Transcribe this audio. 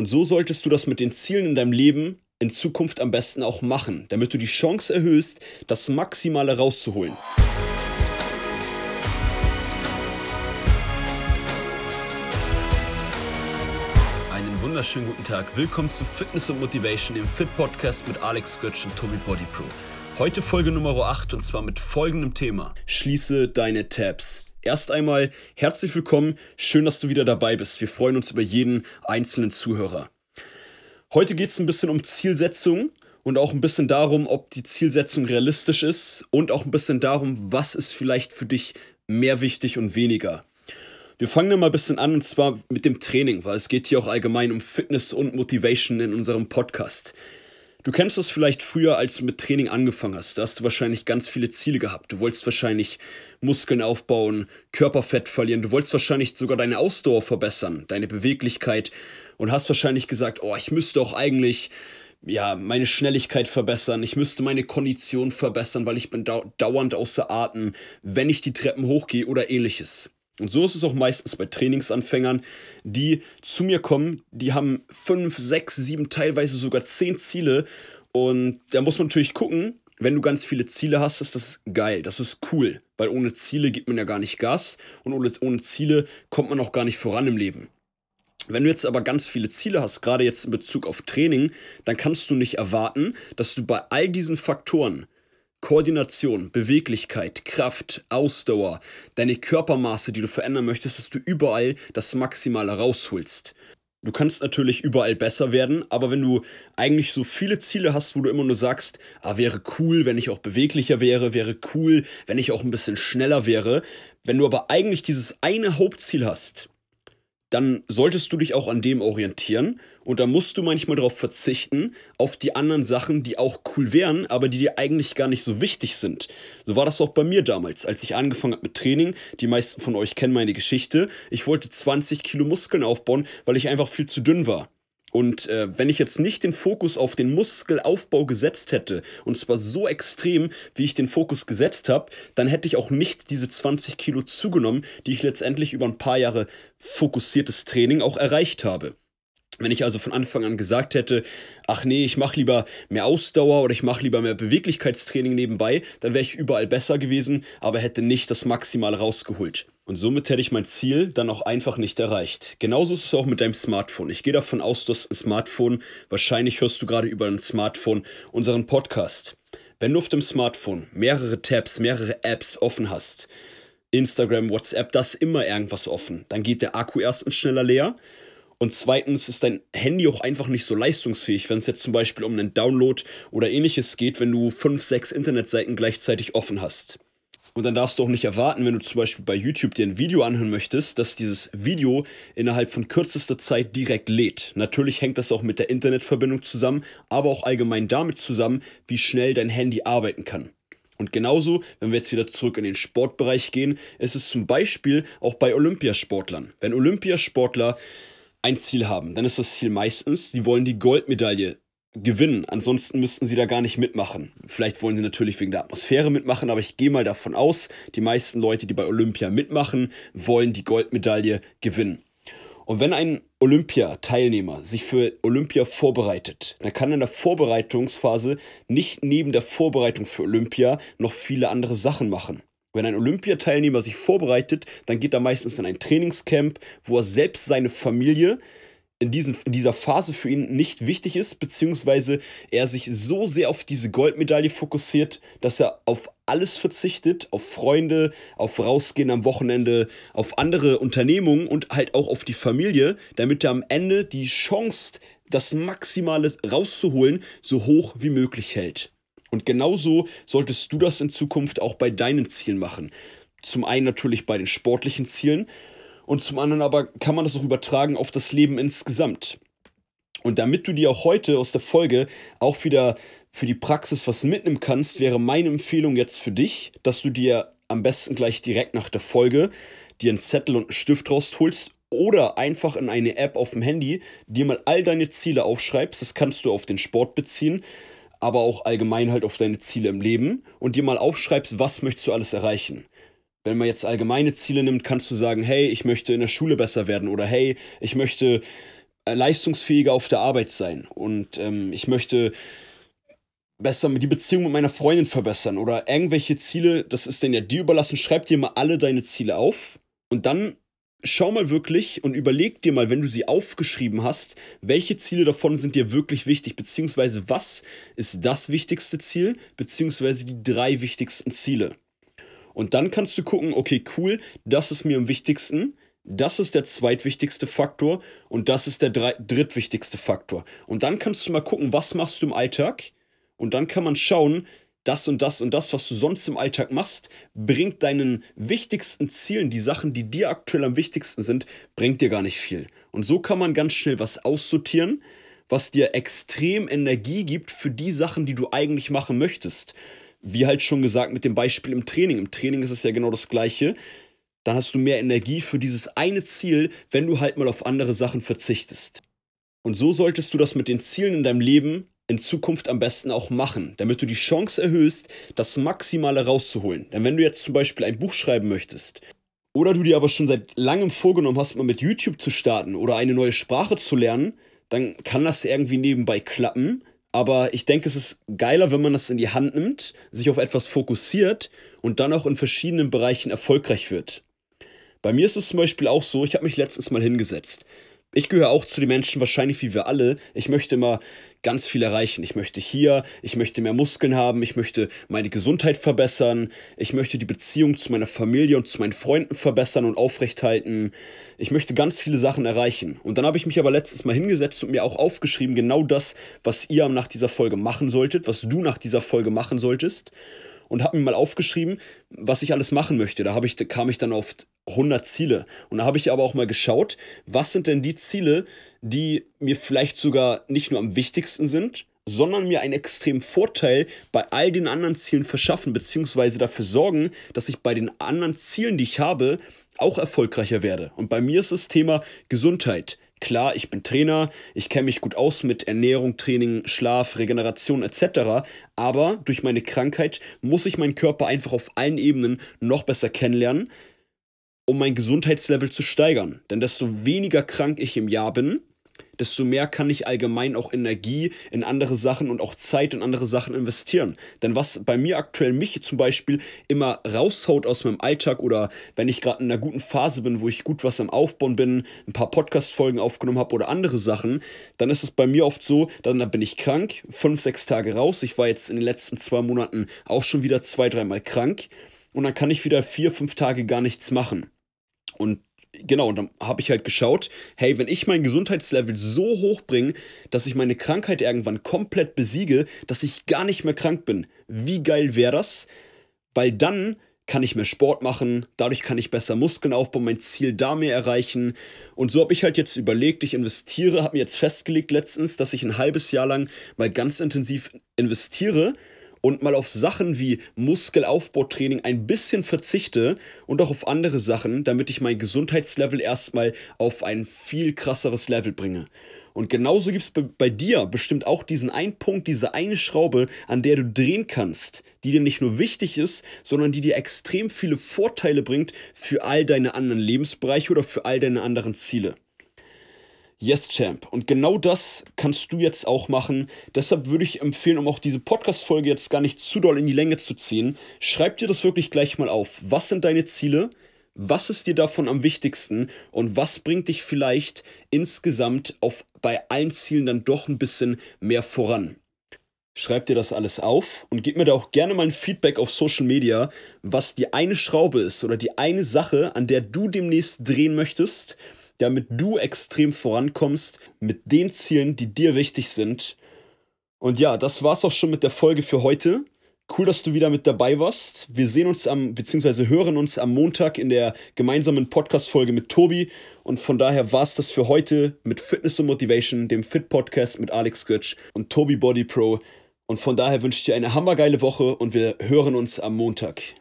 Und so solltest du das mit den Zielen in deinem Leben in Zukunft am besten auch machen, damit du die Chance erhöhst, das Maximale rauszuholen. Einen wunderschönen guten Tag. Willkommen zu Fitness und Motivation, dem Fit Podcast mit Alex Götz und Tobi Body Pro. Heute Folge Nummer 8 und zwar mit folgendem Thema. Schließe deine Tabs. Erst einmal herzlich willkommen, schön, dass du wieder dabei bist. Wir freuen uns über jeden einzelnen Zuhörer. Heute geht es ein bisschen um Zielsetzung und auch ein bisschen darum, ob die Zielsetzung realistisch ist und auch ein bisschen darum, was ist vielleicht für dich mehr wichtig und weniger. Wir fangen mal ein bisschen an und zwar mit dem Training, weil es geht hier auch allgemein um Fitness und Motivation in unserem Podcast. Du kennst das vielleicht früher, als du mit Training angefangen hast. Da hast du wahrscheinlich ganz viele Ziele gehabt. Du wolltest wahrscheinlich Muskeln aufbauen, Körperfett verlieren. Du wolltest wahrscheinlich sogar deine Ausdauer verbessern, deine Beweglichkeit und hast wahrscheinlich gesagt, oh, ich müsste auch eigentlich ja, meine Schnelligkeit verbessern, ich müsste meine Kondition verbessern, weil ich bin dauernd außer Atem, wenn ich die Treppen hochgehe oder ähnliches. Und so ist es auch meistens bei Trainingsanfängern, die zu mir kommen, die haben fünf, sechs, sieben, teilweise sogar zehn Ziele. Und da muss man natürlich gucken, wenn du ganz viele Ziele hast, ist das geil, das ist cool, weil ohne Ziele gibt man ja gar nicht Gas und ohne, ohne Ziele kommt man auch gar nicht voran im Leben. Wenn du jetzt aber ganz viele Ziele hast, gerade jetzt in Bezug auf Training, dann kannst du nicht erwarten, dass du bei all diesen Faktoren Koordination, Beweglichkeit, Kraft, Ausdauer, deine Körpermaße, die du verändern möchtest, dass du überall das Maximale rausholst. Du kannst natürlich überall besser werden, aber wenn du eigentlich so viele Ziele hast, wo du immer nur sagst, ah, wäre cool, wenn ich auch beweglicher wäre, wäre cool, wenn ich auch ein bisschen schneller wäre, wenn du aber eigentlich dieses eine Hauptziel hast, dann solltest du dich auch an dem orientieren und da musst du manchmal darauf verzichten, auf die anderen Sachen, die auch cool wären, aber die dir eigentlich gar nicht so wichtig sind. So war das auch bei mir damals, als ich angefangen habe mit Training. Die meisten von euch kennen meine Geschichte. Ich wollte 20 Kilo Muskeln aufbauen, weil ich einfach viel zu dünn war. Und äh, wenn ich jetzt nicht den Fokus auf den Muskelaufbau gesetzt hätte, und zwar so extrem, wie ich den Fokus gesetzt habe, dann hätte ich auch nicht diese 20 Kilo zugenommen, die ich letztendlich über ein paar Jahre fokussiertes Training auch erreicht habe. Wenn ich also von Anfang an gesagt hätte, ach nee, ich mache lieber mehr Ausdauer oder ich mache lieber mehr Beweglichkeitstraining nebenbei, dann wäre ich überall besser gewesen, aber hätte nicht das Maximal rausgeholt. Und somit hätte ich mein Ziel dann auch einfach nicht erreicht. Genauso ist es auch mit deinem Smartphone. Ich gehe davon aus, dass ein Smartphone, wahrscheinlich hörst du gerade über ein Smartphone unseren Podcast. Wenn du auf dem Smartphone mehrere Tabs, mehrere Apps offen hast, Instagram, WhatsApp, das immer irgendwas offen, dann geht der Akku erstens schneller leer und zweitens ist dein Handy auch einfach nicht so leistungsfähig, wenn es jetzt zum Beispiel um einen Download oder ähnliches geht, wenn du fünf, sechs Internetseiten gleichzeitig offen hast. Und dann darfst du auch nicht erwarten, wenn du zum Beispiel bei YouTube dir ein Video anhören möchtest, dass dieses Video innerhalb von kürzester Zeit direkt lädt. Natürlich hängt das auch mit der Internetverbindung zusammen, aber auch allgemein damit zusammen, wie schnell dein Handy arbeiten kann. Und genauso, wenn wir jetzt wieder zurück in den Sportbereich gehen, ist es zum Beispiel auch bei Olympiasportlern. Wenn Olympiasportler ein Ziel haben, dann ist das Ziel meistens, sie wollen die Goldmedaille gewinnen. Ansonsten müssten sie da gar nicht mitmachen. Vielleicht wollen sie natürlich wegen der Atmosphäre mitmachen, aber ich gehe mal davon aus, die meisten Leute, die bei Olympia mitmachen, wollen die Goldmedaille gewinnen. Und wenn ein Olympia-Teilnehmer sich für Olympia vorbereitet, dann kann in der Vorbereitungsphase nicht neben der Vorbereitung für Olympia noch viele andere Sachen machen. Wenn ein Olympiateilnehmer sich vorbereitet, dann geht er meistens in ein Trainingscamp, wo er selbst seine Familie in, diesen, in dieser Phase für ihn nicht wichtig ist, beziehungsweise er sich so sehr auf diese Goldmedaille fokussiert, dass er auf alles verzichtet, auf Freunde, auf Rausgehen am Wochenende, auf andere Unternehmungen und halt auch auf die Familie, damit er am Ende die Chance, das Maximale rauszuholen, so hoch wie möglich hält. Und genauso solltest du das in Zukunft auch bei deinen Zielen machen. Zum einen natürlich bei den sportlichen Zielen und zum anderen aber kann man das auch übertragen auf das Leben insgesamt. Und damit du dir auch heute aus der Folge auch wieder für die Praxis was mitnehmen kannst, wäre meine Empfehlung jetzt für dich, dass du dir am besten gleich direkt nach der Folge dir einen Zettel und einen Stift rausholst oder einfach in eine App auf dem Handy dir mal all deine Ziele aufschreibst. Das kannst du auf den Sport beziehen aber auch allgemein halt auf deine Ziele im Leben und dir mal aufschreibst, was möchtest du alles erreichen. Wenn man jetzt allgemeine Ziele nimmt, kannst du sagen, hey, ich möchte in der Schule besser werden oder hey, ich möchte äh, leistungsfähiger auf der Arbeit sein und ähm, ich möchte besser die Beziehung mit meiner Freundin verbessern oder irgendwelche Ziele, das ist dann ja dir überlassen, schreib dir mal alle deine Ziele auf und dann schau mal wirklich und überleg dir mal, wenn du sie aufgeschrieben hast, welche Ziele davon sind dir wirklich wichtig, beziehungsweise was ist das wichtigste Ziel, beziehungsweise die drei wichtigsten Ziele. Und dann kannst du gucken, okay, cool, das ist mir am wichtigsten, das ist der zweitwichtigste Faktor und das ist der drittwichtigste Faktor. Und dann kannst du mal gucken, was machst du im Alltag und dann kann man schauen, das und das und das, was du sonst im Alltag machst, bringt deinen wichtigsten Zielen, die Sachen, die dir aktuell am wichtigsten sind, bringt dir gar nicht viel. Und so kann man ganz schnell was aussortieren, was dir extrem Energie gibt für die Sachen, die du eigentlich machen möchtest. Wie halt schon gesagt mit dem Beispiel im Training. Im Training ist es ja genau das gleiche. Dann hast du mehr Energie für dieses eine Ziel, wenn du halt mal auf andere Sachen verzichtest. Und so solltest du das mit den Zielen in deinem Leben in Zukunft am besten auch machen, damit du die Chance erhöhst, das Maximale rauszuholen. Denn wenn du jetzt zum Beispiel ein Buch schreiben möchtest, oder du dir aber schon seit langem vorgenommen hast, mal mit YouTube zu starten oder eine neue Sprache zu lernen, dann kann das irgendwie nebenbei klappen. Aber ich denke, es ist geiler, wenn man das in die Hand nimmt, sich auf etwas fokussiert und dann auch in verschiedenen Bereichen erfolgreich wird. Bei mir ist es zum Beispiel auch so, ich habe mich letztens mal hingesetzt ich gehöre auch zu den Menschen, wahrscheinlich wie wir alle. Ich möchte immer ganz viel erreichen. Ich möchte hier, ich möchte mehr Muskeln haben, ich möchte meine Gesundheit verbessern, ich möchte die Beziehung zu meiner Familie und zu meinen Freunden verbessern und aufrechthalten. Ich möchte ganz viele Sachen erreichen. Und dann habe ich mich aber letztes Mal hingesetzt und mir auch aufgeschrieben, genau das, was ihr nach dieser Folge machen solltet, was du nach dieser Folge machen solltest und habe mir mal aufgeschrieben, was ich alles machen möchte. Da ich, kam ich dann auf 100 Ziele. Und da habe ich aber auch mal geschaut, was sind denn die Ziele, die mir vielleicht sogar nicht nur am wichtigsten sind, sondern mir einen extremen Vorteil bei all den anderen Zielen verschaffen, beziehungsweise dafür sorgen, dass ich bei den anderen Zielen, die ich habe, auch erfolgreicher werde. Und bei mir ist das Thema Gesundheit. Klar, ich bin Trainer, ich kenne mich gut aus mit Ernährung, Training, Schlaf, Regeneration etc. Aber durch meine Krankheit muss ich meinen Körper einfach auf allen Ebenen noch besser kennenlernen, um mein Gesundheitslevel zu steigern. Denn desto weniger krank ich im Jahr bin, desto mehr kann ich allgemein auch Energie in andere Sachen und auch Zeit in andere Sachen investieren. Denn was bei mir aktuell mich zum Beispiel immer raushaut aus meinem Alltag oder wenn ich gerade in einer guten Phase bin, wo ich gut was am Aufbauen bin, ein paar Podcast-Folgen aufgenommen habe oder andere Sachen, dann ist es bei mir oft so, dann, bin ich krank, fünf, sechs Tage raus. Ich war jetzt in den letzten zwei Monaten auch schon wieder zwei, dreimal krank und dann kann ich wieder vier, fünf Tage gar nichts machen. Und genau, und dann habe ich halt geschaut, hey, wenn ich mein Gesundheitslevel so hoch bringe, dass ich meine Krankheit irgendwann komplett besiege, dass ich gar nicht mehr krank bin, wie geil wäre das? Weil dann kann ich mehr Sport machen, dadurch kann ich besser Muskeln aufbauen, mein Ziel da mehr erreichen. Und so habe ich halt jetzt überlegt, ich investiere, habe mir jetzt festgelegt letztens, dass ich ein halbes Jahr lang mal ganz intensiv investiere und mal auf Sachen wie Muskelaufbautraining ein bisschen verzichte und auch auf andere Sachen, damit ich mein Gesundheitslevel erstmal auf ein viel krasseres Level bringe. Und genauso gibt es bei, bei, dir bestimmt auch diesen einen Punkt, diese eine Schraube, an der du drehen kannst, die dir nicht nur wichtig ist, sondern die dir extrem viele Vorteile bringt für all deine anderen Lebensbereiche oder für all deine anderen Ziele. Yes, Champ. Und genau das kannst du jetzt auch machen. Deshalb würde ich empfehlen, um auch diese Podcast-Folge jetzt gar nicht zu doll in die Länge zu ziehen, schreib dir das wirklich gleich mal auf. Was sind deine Ziele? Was ist dir davon am wichtigsten? Und was bringt dich vielleicht insgesamt auf, bei allen Zielen dann doch ein bisschen mehr voran? Schreib dir das alles auf und gib mir da auch gerne mal ein Feedback auf Social Media, was die eine Schraube ist oder die eine Sache, an der du demnächst drehen möchtest damit du extrem vorankommst mit den Zielen, die dir wichtig sind. Und ja, das war's auch schon mit der Folge für heute. Cool, dass du wieder mit dabei warst. Wir sehen uns am, beziehungsweise hören uns am Montag in der gemeinsamen Podcast-Folge mit Tobi. Und von daher war's das für heute mit Fitness und Motivation, dem Fit-Podcast mit Alex Götsch und Tobi Body Pro. Und von daher wünsche ich dir eine hammergeile Woche und wir hören uns am Montag.